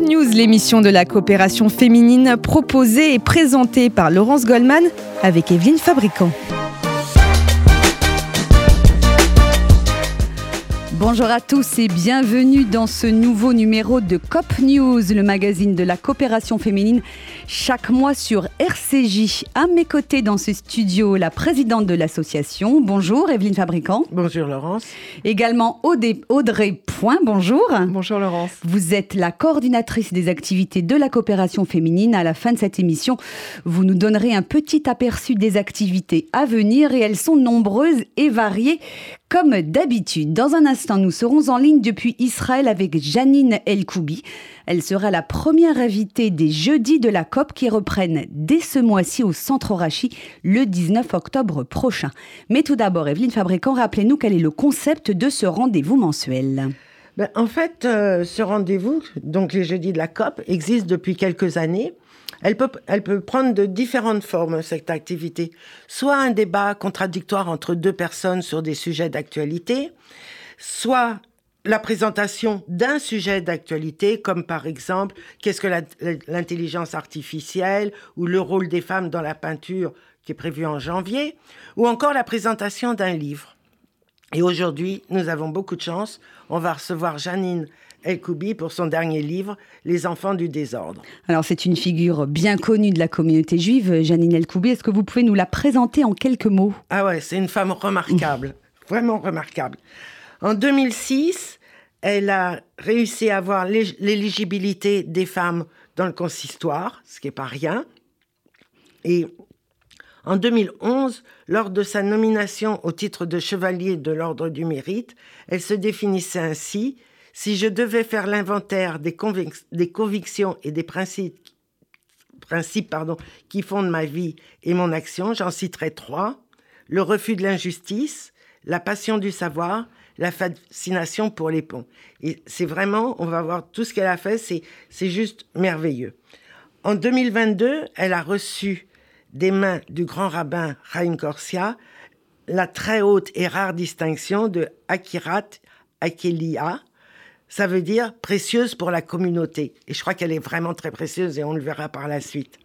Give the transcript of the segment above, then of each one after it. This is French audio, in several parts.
News, l'émission de la coopération féminine proposée et présentée par Laurence Goldman avec Evelyne Fabricant. Bonjour à tous et bienvenue dans ce nouveau numéro de COP News, le magazine de la coopération féminine, chaque mois sur RCJ. À mes côtés dans ce studio, la présidente de l'association. Bonjour Evelyne Fabricant. Bonjour Laurence. Également Audrey Point, bonjour. Bonjour Laurence. Vous êtes la coordinatrice des activités de la coopération féminine. À la fin de cette émission, vous nous donnerez un petit aperçu des activités à venir et elles sont nombreuses et variées comme d'habitude. Dans un instant, nous serons en ligne depuis Israël avec Janine Elkoubi. Elle sera la première invitée des jeudis de la COP qui reprennent dès ce mois-ci au Centre Rachi le 19 octobre prochain. Mais tout d'abord, Evelyne Fabricant, rappelez-nous quel est le concept de ce rendez-vous mensuel. Ben, en fait, euh, ce rendez-vous, donc les jeudis de la COP, existe depuis quelques années. Elle peut prendre de différentes formes, cette activité. Soit un débat contradictoire entre deux personnes sur des sujets d'actualité, soit la présentation d'un sujet d'actualité, comme par exemple qu'est-ce que l'intelligence artificielle ou le rôle des femmes dans la peinture qui est prévu en janvier, ou encore la présentation d'un livre. Et aujourd'hui, nous avons beaucoup de chance. On va recevoir Janine El-Koubi pour son dernier livre, Les enfants du désordre. Alors c'est une figure bien connue de la communauté juive, Janine El-Koubi. Est-ce que vous pouvez nous la présenter en quelques mots? Ah ouais, c'est une femme remarquable, vraiment remarquable. En 2006, elle a réussi à avoir l'éligibilité des femmes dans le consistoire, ce qui n'est pas rien. Et en 2011, lors de sa nomination au titre de chevalier de l'Ordre du Mérite, elle se définissait ainsi si je devais faire l'inventaire des, convictions et des principes, qui fondent ma vie et mon action, j'en citerai trois. Le refus de l'injustice, la passion du savoir, la fascination pour les ponts. Et c'est vraiment, on va voir tout ce qu'elle a fait, c'est juste merveilleux. En 2022, elle a reçu des mains du grand rabbin Chaim Korsia la très haute et rare distinction de Akirat Akelia, ça veut dire précieuse pour la communauté. Et je crois qu'elle est vraiment très précieuse et on le verra par la suite.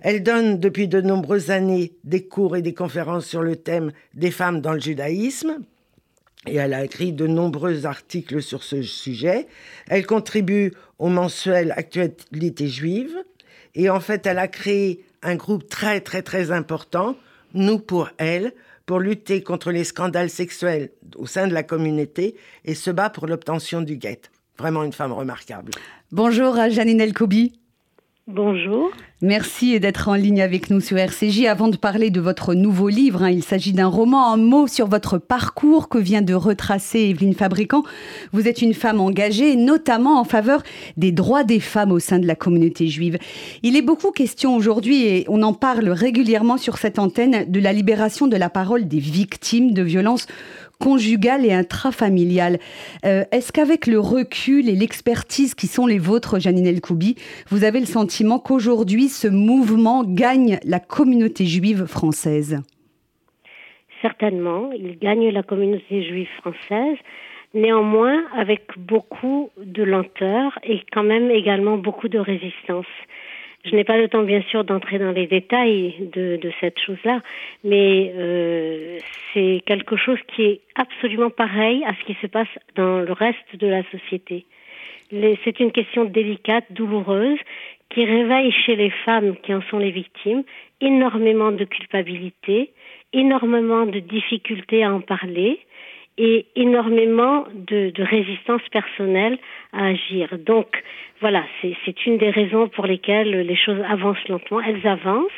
Elle donne depuis de nombreuses années des cours et des conférences sur le thème des femmes dans le judaïsme. Et elle a écrit de nombreux articles sur ce sujet. Elle contribue au mensuel Actualité juive. Et en fait, elle a créé un groupe très, très, très important, Nous pour elle, pour lutter contre les scandales sexuels au sein de la communauté et se bat pour l'obtention du guet. Vraiment une femme remarquable. Bonjour Janine Elkoubi. Bonjour. Merci d'être en ligne avec nous sur RCJ. Avant de parler de votre nouveau livre, hein, il s'agit d'un roman, un mot sur votre parcours que vient de retracer Evelyne Fabricant. Vous êtes une femme engagée, notamment en faveur des droits des femmes au sein de la communauté juive. Il est beaucoup question aujourd'hui, et on en parle régulièrement sur cette antenne, de la libération de la parole des victimes de violences conjugale et intrafamiliale. Euh, est-ce qu'avec le recul et l'expertise qui sont les vôtres, Janine Elkoubi, vous avez le sentiment qu'aujourd'hui, ce mouvement gagne la communauté juive française? Certainement, il gagne la communauté juive française, néanmoins avec beaucoup de lenteur et quand même également beaucoup de résistance. Je n'ai pas le temps, bien sûr, d'entrer dans les détails de, cette chose-là, mais euh, c'est quelque chose qui est absolument pareil à ce qui se passe dans le reste de la société. C'est une question délicate, douloureuse, qui réveille chez les femmes qui en sont les victimes énormément de culpabilité, énormément de difficultés à en parler, et énormément de, résistance personnelle à agir. Donc voilà, c'est une des raisons pour lesquelles les choses avancent lentement. Elles avancent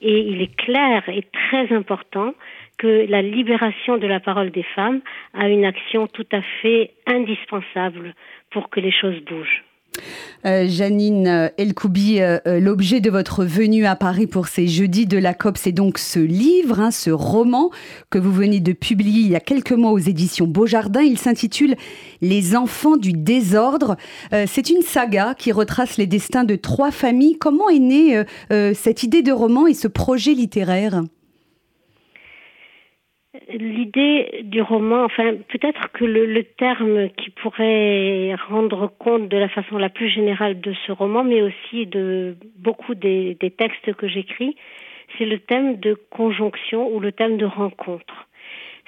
et il est clair et très important que la libération de la parole des femmes a une action tout à fait indispensable pour que les choses bougent. Euh, Janine euh, Elkoubi, euh, l'objet de votre venue à Paris pour ces jeudis de la COP, c'est donc ce livre, hein, ce roman que vous venez de publier il y a quelques mois aux éditions Beaujardin. Il s'intitule Les enfants du désordre. c'est une saga qui retrace les destins de trois familles. Comment est née cette idée de roman et ce projet littéraire? L'idée du roman, enfin peut-être que le, terme qui pourrait rendre compte de la façon la plus générale de ce roman, mais aussi de beaucoup des, des textes que j'écris, c'est le thème de conjonction ou le thème de rencontre.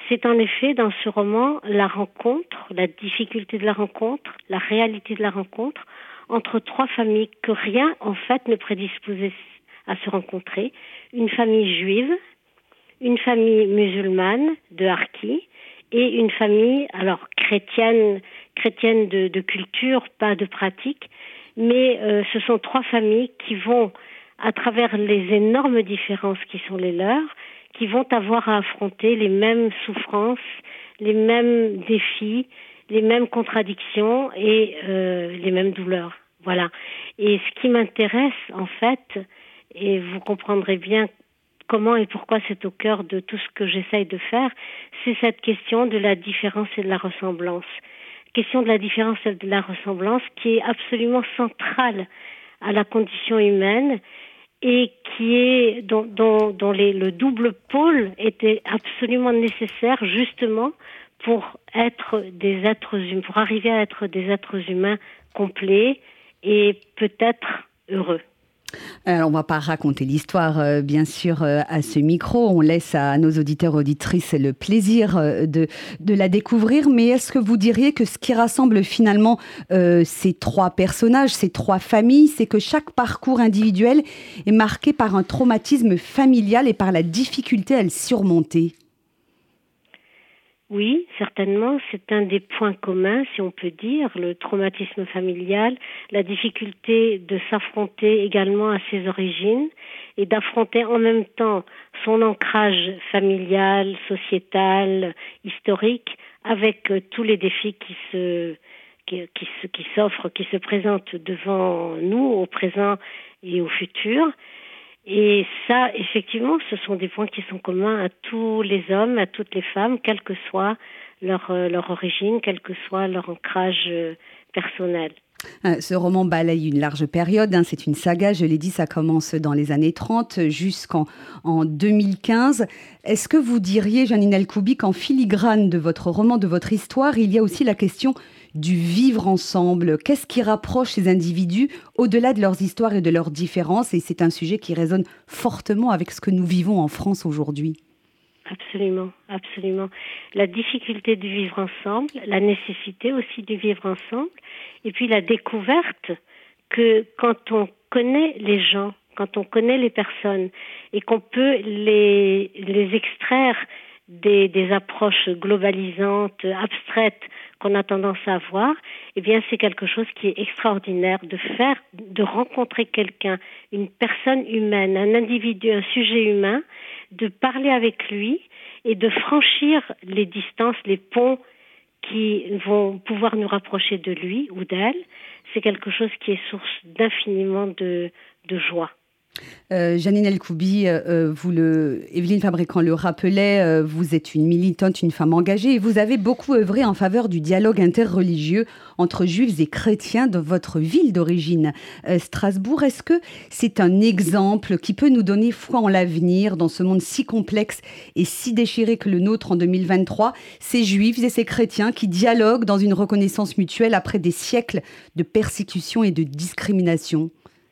C'est en effet dans ce roman la rencontre, la difficulté de la rencontre, la réalité de la rencontre entre trois familles que rien en fait ne prédisposait à se rencontrer. Une famille juive, une famille musulmane de Harki et une famille alors chrétienne, chrétienne de, culture, pas de pratique, mais euh, ce sont trois familles qui vont, à travers les énormes différences qui sont les leurs, qui vont avoir à affronter les mêmes souffrances, les mêmes défis, les mêmes contradictions et euh, les mêmes douleurs. Voilà. Et ce qui m'intéresse, en fait, et vous comprendrez bien comment et pourquoi c'est au cœur de tout ce que j'essaye de faire, c'est cette question de la différence et de la ressemblance. Question de la différence et de la ressemblance qui est absolument centrale à la condition humaine et qui est dont, les, le double pôle était absolument nécessaire justement pour être des êtres humains, pour arriver à être des êtres humains complets et peut-être heureux. Alors, on va pas raconter l'histoire, euh, bien sûr, euh, à ce micro. On laisse à nos auditeurs auditrices le plaisir euh, de la découvrir. Mais est-ce que vous diriez que ce qui rassemble finalement ces trois personnages, ces trois familles, c'est que chaque parcours individuel est marqué par un traumatisme familial et par la difficulté à le surmonter? Oui, certainement, c'est un des points communs, si on peut dire, le traumatisme familial, la difficulté de s'affronter également à ses origines et d'affronter en même temps son ancrage familial, sociétal, historique, avec euh, tous les défis qui se qui, qui s'offrent, qui se présentent devant nous au présent et au futur. Et ça, effectivement, ce sont des points qui sont communs à tous les hommes, à toutes les femmes, quelle que soit leur, euh, leur origine, quel que soit leur ancrage euh, personnel. Euh, ce roman balaye une large période, hein. c'est une saga, je l'ai dit, ça commence dans les années 30 jusqu'en en 2015. Est-ce que vous diriez, Janine Elkoubi, qu'en filigrane de votre roman, de votre histoire, il y a aussi la question du vivre ensemble Qu'est-ce qui rapproche ces individus au-delà de leurs histoires et de leurs différences? Et c'est un sujet qui résonne fortement avec ce que nous vivons en France aujourd'hui. Absolument, absolument. La difficulté de vivre ensemble, la nécessité aussi de vivre ensemble, et puis la découverte que quand on connaît les gens, quand on connaît les personnes et qu'on peut les, les extraire des, des approches globalisantes, abstraites qu'on a tendance à avoir, eh bien, c'est quelque chose qui est extraordinaire de faire, de rencontrer quelqu'un, une personne humaine, un individu, un sujet humain, de parler avec lui et de franchir les distances, les ponts qui vont pouvoir nous rapprocher de lui ou d'elle. C'est quelque chose qui est source d'infiniment de, de joie. Euh, Janine Elkoubi, euh, euh, vous le, Evelyne Fabricant le rappelait, vous êtes une militante, une femme engagée et vous avez beaucoup œuvré en faveur du dialogue interreligieux entre juifs et chrétiens dans votre ville d'origine, Strasbourg. Est-ce que c'est un exemple qui peut nous donner foi en l'avenir dans ce monde si complexe et si déchiré que le nôtre en 2023 Ces juifs et ces chrétiens qui dialoguent dans une reconnaissance mutuelle après des siècles de persécution et de discrimination?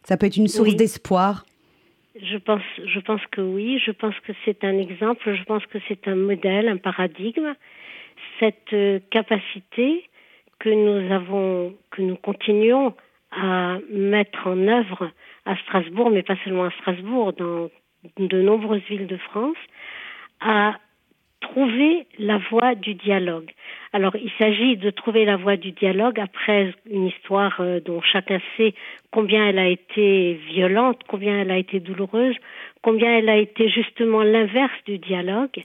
Ça peut être une source d'espoir je pense, je pense que oui. Je pense que c'est un exemple. Je pense que c'est un modèle, un paradigme. Cette euh, capacité que nous avons, que nous continuons à mettre en œuvre à Strasbourg, mais pas seulement à Strasbourg, dans de nombreuses villes de France, à trouver la voie du dialogue. Alors, il s'agit de trouver la voie du dialogue après une histoire euh, dont chacun sait combien elle a été violente, combien elle a été douloureuse, combien elle a été justement l'inverse du dialogue.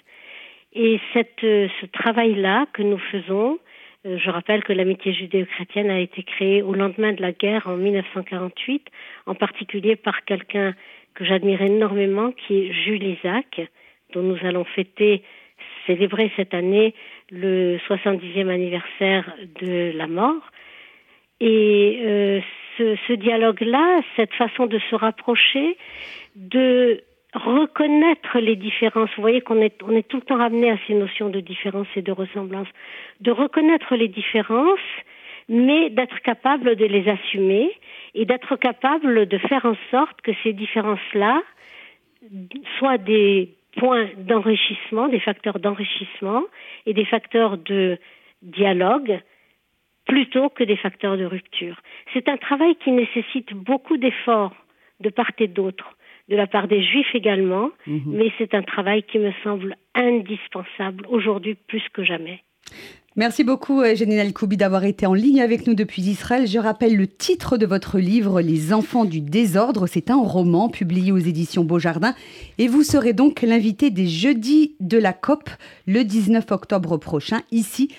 Et cette, euh, ce travail-là que nous faisons, euh, je rappelle que l'amitié judéo-chrétienne a été créée au lendemain de la guerre en 1948, en particulier par quelqu'un que j'admire énormément, qui est Jules Isaac, dont nous allons fêter célébrer cette année le 70e anniversaire de la mort. Et euh, ce, ce dialogue-là, cette façon de se rapprocher, de reconnaître les différences. Vous voyez qu'on est, on est tout le temps ramené à ces notions de différence et de ressemblance. De reconnaître les différences, mais d'être capable de les assumer et d'être capable de faire en sorte que ces différences-là soient des points d'enrichissement, des facteurs d'enrichissement et des facteurs de dialogue plutôt que des facteurs de rupture. C'est un travail qui nécessite beaucoup d'efforts de part et d'autre, de la part des juifs également, mhm. mais c'est un travail qui me semble indispensable aujourd'hui plus que jamais. Merci beaucoup, euh, Janine Koubi, d'avoir été en ligne avec nous depuis Israël. Je rappelle le titre de votre livre, Les enfants du désordre. C'est un roman publié aux éditions Beaujardin. Et vous serez donc l'invité des jeudis de la COP le 19 octobre prochain, ici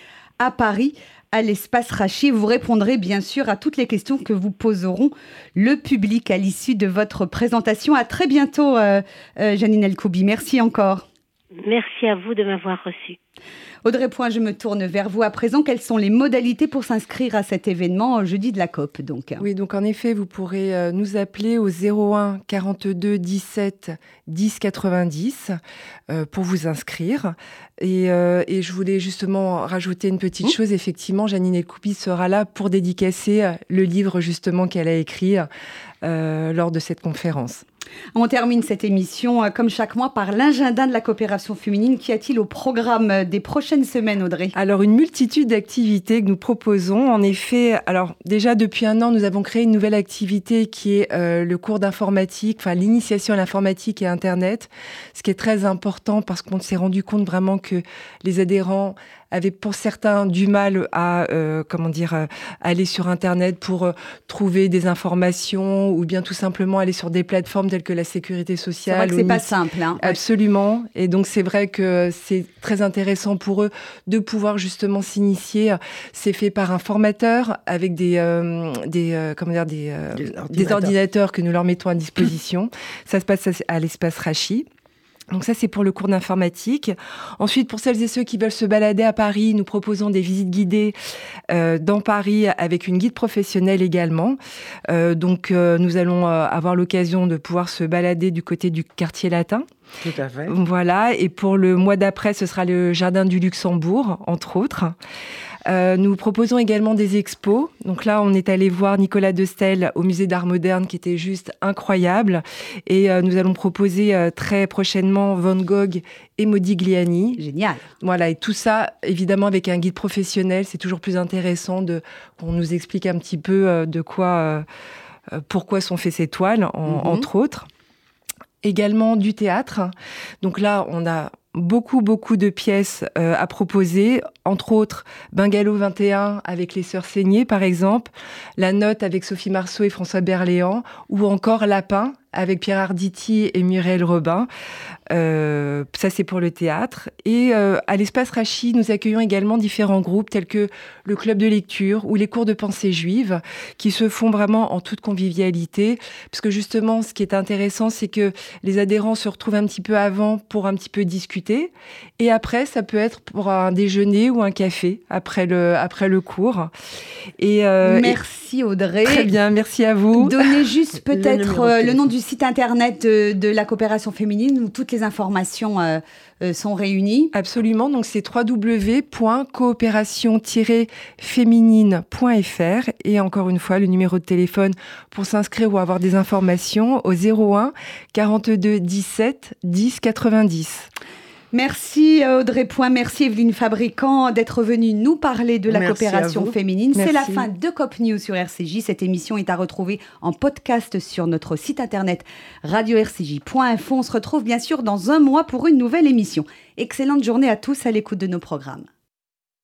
à Paris, à l'espace Rachi. Vous répondrez bien sûr à toutes les questions que vous poseront le public à l'issue de votre présentation. À très bientôt, euh, euh, Janine Elkoubi. Merci encore. Merci à vous de m'avoir reçu. Audrey Point, je me tourne vers vous à présent. Quelles sont les modalités pour s'inscrire à cet événement jeudi de la COP donc Oui, donc en effet, vous pourrez euh, nous appeler au 01 42 17 10 90 pour vous inscrire. Euh, et, je voulais justement rajouter une petite mmh. chose. Effectivement, Janine Elkoubi sera là pour dédicacer euh, le livre justement qu'elle a écrit lors de cette conférence. On termine cette émission, euh, comme chaque mois, par l'agenda de la coopération féminine. Qu'y a-t-il au programme euh, des prochaines semaines, Audrey? Alors, une multitude d'activités que nous proposons. En effet, alors déjà depuis un an, nous avons créé une nouvelle activité qui est euh, le cours d'informatique, enfin l'initiation à l'informatique et Internet, ce qui est très important parce qu'on s'est rendu compte vraiment que les adhérents avaient pour certains du mal à euh, comment dire euh, aller sur internet pour euh, trouver des informations ou bien tout simplement aller sur des plateformes telles que la sécurité sociale. C'est vrai que c'est pas simple. Hein. Absolument. Et donc c'est vrai que c'est très intéressant pour eux de pouvoir justement s'initier. C'est fait par un formateur avec des des comment dire des, ordinateurs. des ordinateurs que nous leur mettons à disposition. Ça se passe à l'espace Rachi. Donc ça, c'est pour le cours d'informatique. Ensuite, pour celles et ceux qui veulent se balader à Paris, nous proposons des visites guidées euh, dans Paris avec une guide professionnelle également. Euh, donc, euh, nous allons avoir l'occasion de pouvoir se balader du côté du quartier latin. Tout à fait. Voilà. Et pour le mois d'après, ce sera le jardin du Luxembourg, entre autres. Euh, nous proposons également des expos. Donc là, on est allé voir Nicolas Destel au musée d'art moderne qui était juste incroyable. Et euh, nous allons proposer euh, très prochainement Van Gogh et Modigliani. Génial. Voilà, et tout ça, évidemment, avec un guide professionnel. C'est toujours plus intéressant de qu'on nous explique un petit peu de quoi, pourquoi sont faites ces toiles, mhm. entre autres également du théâtre. Donc là, on a beaucoup, beaucoup de pièces euh, à proposer, entre autres Bungalow 21 avec les Sœurs Saignées, par exemple, La Note avec Sophie Marceau et François Berléand, ou encore Lapin avec Pierre Arditi et Muriel Robin. Euh, ça, c'est pour le théâtre. Et euh, à l'espace Rachi, nous accueillons également différents groupes tels que le club de lecture ou les cours de pensée juive qui se font vraiment en toute convivialité. Parce que justement, ce qui est intéressant, c'est que les adhérents se retrouvent un petit peu avant pour un petit peu discuter. Et après, ça peut être pour un déjeuner ou un café après le, après le cours. Et, euh, merci Audrey. Très bien, merci à vous. Donnez juste peut-être le, nom du site internet de, la coopération féminine où toutes les informations euh, euh, sont réunies. Absolument, donc c'est www.coopération-féminine.fr et encore une fois le numéro de téléphone pour s'inscrire ou avoir des informations au 01 42 17 10 90. Merci euh, Audrey Point, merci Evelyne Fabricant d'être venue nous parler de la coopération féminine. C'est la fin de COP News sur RCJ. Cette émission est à retrouver en podcast sur notre site internet radio-rcj.info. On se retrouve bien sûr dans un mois pour une nouvelle émission. Excellente journée à tous à l'écoute de nos programmes.